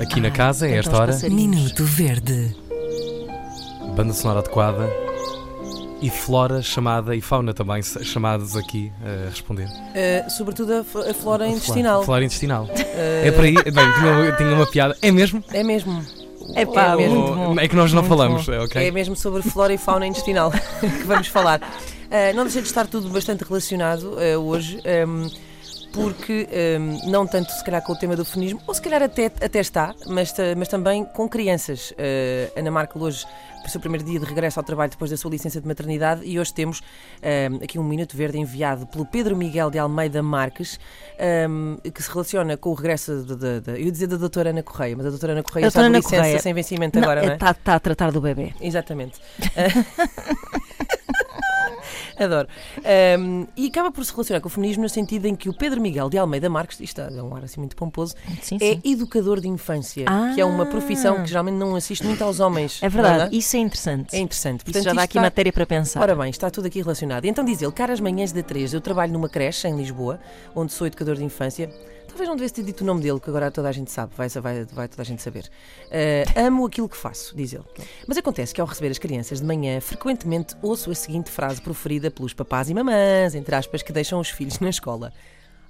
Aqui na casa, é Cantam esta hora. Minuto Verde. banda sonora adequada e flora chamada e fauna também chamados aqui a responder. Uh, sobretudo a, a flora intestinal. Flora intestinal. Uh, É para aí. Bem, tinha, tinha uma piada. É mesmo? É mesmo. É pá, É mesmo. É que nós não Muito falamos, bom. é ok? É mesmo sobre flora e fauna intestinal que vamos falar. Uh, não deixa de estar tudo bastante relacionado uh, hoje, um, porque um, não tanto se calhar com o tema do feminismo, ou se calhar até, até está, mas, ta- mas também com crianças. Uh, Ana Markel hoje, para o seu primeiro dia de regresso ao trabalho depois da sua licença de maternidade, e hoje temos um, aqui um Minuto Verde enviado pelo Pedro Miguel de Almeida Marques, um, que se relaciona com o regresso da, eu ia dizer da doutora Ana Correia, mas a doutora Ana Correia A está de Ana licença Correia. sem vencimento agora, não é? Está tá a tratar do bebê. Exatamente. Adoro. Um, e acaba por se relacionar com o feminismo no sentido em que o Pedro Miguel de Almeida Marques, isto é um ar assim muito pomposo, Sim, é sim. educador de infância, Ah. que é uma profissão que geralmente não assiste muito aos homens. É verdade, não isso é interessante. É interessante. Isso Portanto, já dá aqui está- matéria para pensar. Ora bem, está tudo aqui relacionado. Então diz ele, caras manhãs da 3, eu trabalho numa creche em Lisboa, onde sou educador de infância. Talvez não devesse ter dito o nome dele, que agora toda a gente sabe, vai, vai, vai toda a gente saber. Ah, amo aquilo que faço, diz ele. Mas acontece que ao receber as crianças de manhã, frequentemente ouço a seguinte frase proferida pelos papás e mamãs, entre aspas, que deixam os filhos na escola.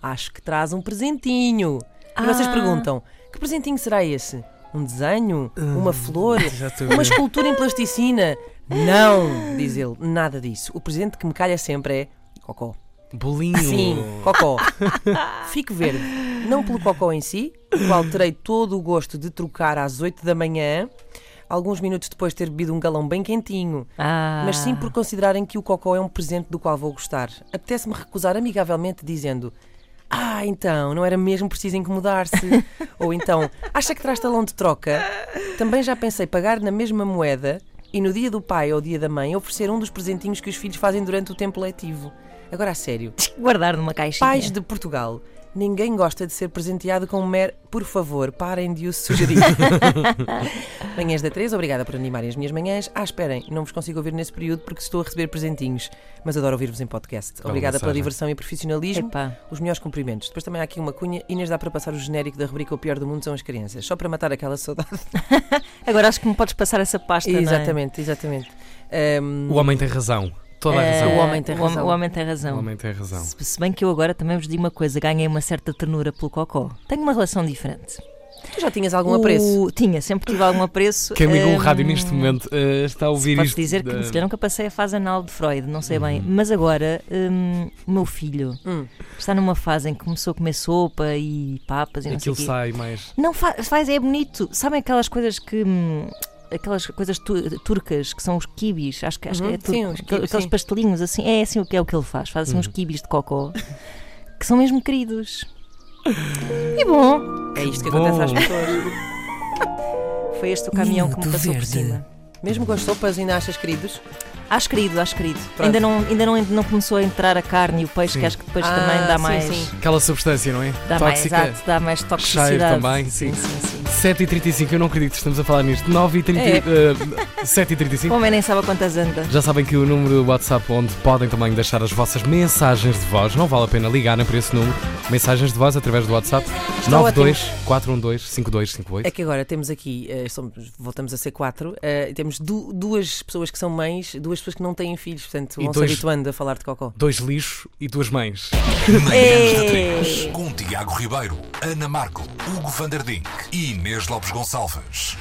Acho que traz um presentinho. E vocês Ah. perguntam, que presentinho será esse? Um desenho? Uma flor? Uma escultura em plasticina? Não, diz ele, nada disso. O presente que me calha sempre é cocó. Bolinho. Sim, cocó. Fico verde. Não pelo cocó em si, o qual terei todo o gosto de trocar às 8 da manhã, alguns minutos depois de ter bebido um galão bem quentinho, Ah. mas sim por considerarem que o cocó é um presente do qual vou gostar. Apetece-me recusar amigavelmente dizendo. Ah, então, não era mesmo preciso incomodar-se. Ou então, acha que traz talão de troca? Também já pensei pagar na mesma moeda e no dia do pai ou dia da mãe oferecer um dos presentinhos que os filhos fazem durante o tempo letivo. Agora, a sério, Guardar numa caixinha. pais de Portugal, ninguém gosta de ser presenteado com um mer... Por favor, parem de o sugerir. manhãs da 3, obrigada por animarem as minhas manhãs. Ah, esperem, não vos consigo ouvir nesse período porque estou a receber presentinhos, mas adoro ouvir-vos em podcast. Obrigada pela diversão e profissionalismo. Epá. Os melhores cumprimentos. Depois também há aqui uma cunha. Inês dá para passar o genérico da rubrica O Pior do Mundo são as crianças, só para matar aquela saudade. Agora acho que me podes passar essa pasta, não é? exatamente, exatamente. Ahm, O homem tem razão. Toda a Eh, razão. O homem tem o razão. O homem tem razão. O homem tem razão. Se, se bem que eu agora também vos digo uma coisa, ganhei uma certa ternura pelo cocó. Tenho uma relação diferente. tu já tinhas algum apreço? O- Tinha, sempre tive algum apreço. Quem ligou o Hum, rádio neste momento eh, está a ouvir Podes isto. dizer que se calhar nunca passei a fase anal de Freud, não sei bem. Uhum. Mas agora, o meu filho Hum. está numa fase em que começou a comer sopa e papas e não sei Aquilo o quê. sai mais. Não fa- faz, é bonito. Sabem aquelas coisas que. hum, Aquelas coisas tu- turcas que são os quibis, acho que, acho que Uhum, é tur- sim, os aquel- quibis, aqueles sim. pastelinhos assim, é assim o que é o que ele faz, faz assim uns Uhum. quibis de cocó que são mesmo queridos. E bom, É isto que Bom. acontece às pessoas. foi este o caminhão que me passou por Verde. cima. Mesmo com as sopas ainda achas queridos? Acho querido, acho querido. Pronto. Ainda, não, ainda não, não começou a entrar a carne e o peixe, Sim. que acho que depois Ah, também dá sim, mais. sim. Aquela substância, não é? Dá mais, Tóxica. exato, dá mais toxicidade. Cheiro também, sim. sim, sim, sim. 7h35, eu não acredito que estamos a falar nisto. 9h30. É. eh, 7h35. O homem nem sabe a quantas anda. Já sabem que o número do WhatsApp onde podem também deixar as vossas mensagens de voz, não vale a pena ligarem para esse número. Mensagens de voz através do WhatsApp Está 92 412 5258. É que agora temos aqui, eh, somos- voltamos a ser quatro, e temos du- duas pessoas que são mães, duduas pessoas que não têm filhos, portanto E vão se dois- habituando a falar de cocó. Dois lixos e duas mães. Manhãs da Ei. 3, com Tiago Ribeiro, Ana Marco, Hugo van der Dink e Inês Lopes Gonçalves.